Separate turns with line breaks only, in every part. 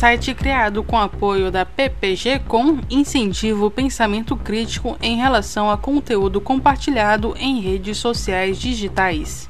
site criado com apoio da PPG com incentiva o pensamento crítico em relação a conteúdo compartilhado em redes sociais digitais.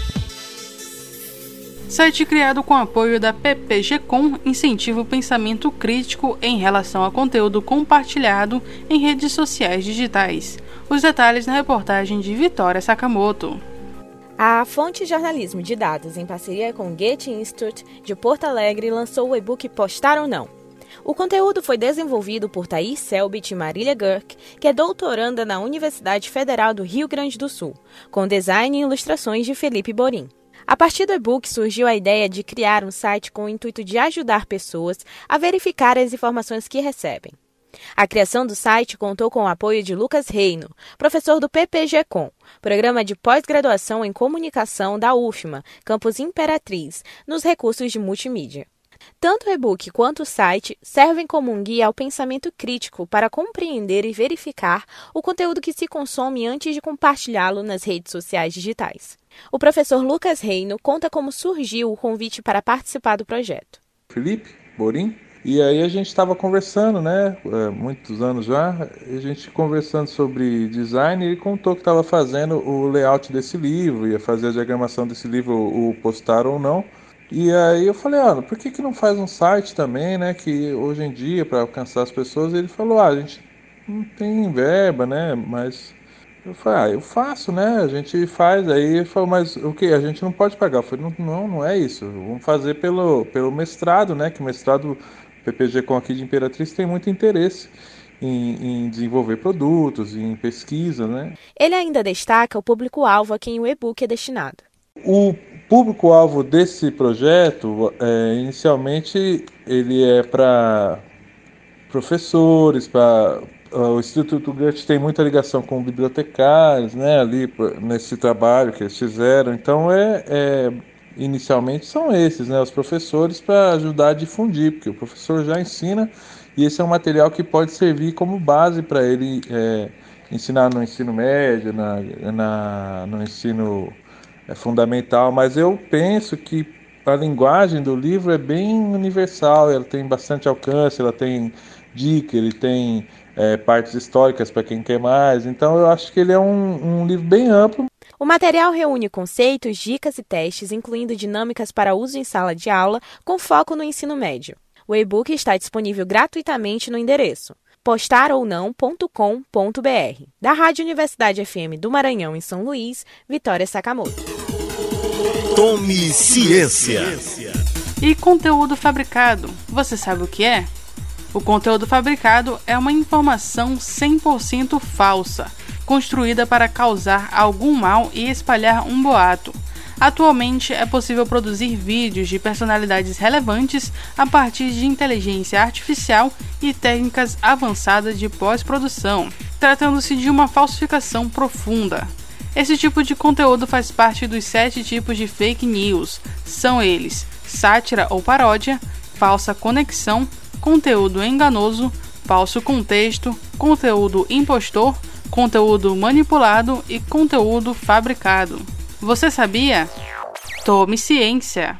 Site criado com apoio da PPG-Com incentiva o pensamento crítico em relação a conteúdo compartilhado em redes sociais digitais. Os detalhes na reportagem de Vitória Sakamoto.
A Fonte Jornalismo de Dados, em parceria com o Goethe Institute de Porto Alegre, lançou o e-book Postar ou Não. O conteúdo foi desenvolvido por Thaís Selbit e Marília Gurk, que é doutoranda na Universidade Federal do Rio Grande do Sul, com design e ilustrações de Felipe Borim. A partir do e-book surgiu a ideia de criar um site com o intuito de ajudar pessoas a verificar as informações que recebem. A criação do site contou com o apoio de Lucas Reino, professor do PPG-Com, programa de pós-graduação em comunicação da UFMA, campus Imperatriz, nos recursos de multimídia. Tanto o e-book quanto o site servem como um guia ao pensamento crítico para compreender e verificar o conteúdo que se consome antes de compartilhá-lo nas redes sociais digitais. O professor Lucas Reino conta como surgiu o convite para participar do projeto.
Felipe Borim, e aí a gente estava conversando, né, é, muitos anos já, a gente conversando sobre design, ele contou que estava fazendo o layout desse livro, ia fazer a diagramação desse livro, o postar ou não. E aí eu falei, ah, por que, que não faz um site também, né? Que hoje em dia, para alcançar as pessoas, ele falou, ah, a gente não tem verba, né? Mas eu falei, ah, eu faço, né? A gente faz. Aí ele falou, mas o que? A gente não pode pagar. Eu falei, não, não, não é isso. Vamos fazer pelo, pelo mestrado, né? Que o mestrado PPG com aqui de Imperatriz tem muito interesse. Em, em, desenvolver produtos, em pesquisa, né?
Ele ainda destaca o público-alvo a quem o e-book é destinado.
O público-alvo desse projeto, é, inicialmente, ele é para professores, para o Instituto Goethe tem muita ligação com bibliotecários, né, ali nesse trabalho que eles fizeram. Então, é, é inicialmente são esses, né, os professores para ajudar a difundir, porque o professor já ensina e esse é um material que pode servir como base para ele é, ensinar no ensino médio, na, na, no ensino é fundamental, mas eu penso que a linguagem do livro é bem universal, ela tem bastante alcance, ela tem dica, ele tem é, partes históricas para quem quer mais, então eu acho que ele é um, um livro bem amplo.
O material reúne conceitos, dicas e testes, incluindo dinâmicas para uso em sala de aula, com foco no ensino médio. O e-book está disponível gratuitamente no endereço postarounão.com.br. Da Rádio Universidade FM do Maranhão, em São Luís, Vitória Sakamoto.
Tome ciência.
E conteúdo fabricado, você sabe o que é? O conteúdo fabricado é uma informação 100% falsa, construída para causar algum mal e espalhar um boato. Atualmente é possível produzir vídeos de personalidades relevantes a partir de inteligência artificial e técnicas avançadas de pós-produção, tratando-se de uma falsificação profunda. Esse tipo de conteúdo faz parte dos sete tipos de fake news. São eles: sátira ou paródia, falsa conexão, conteúdo enganoso, falso contexto, conteúdo impostor, conteúdo manipulado e conteúdo fabricado. Você sabia? Tome ciência.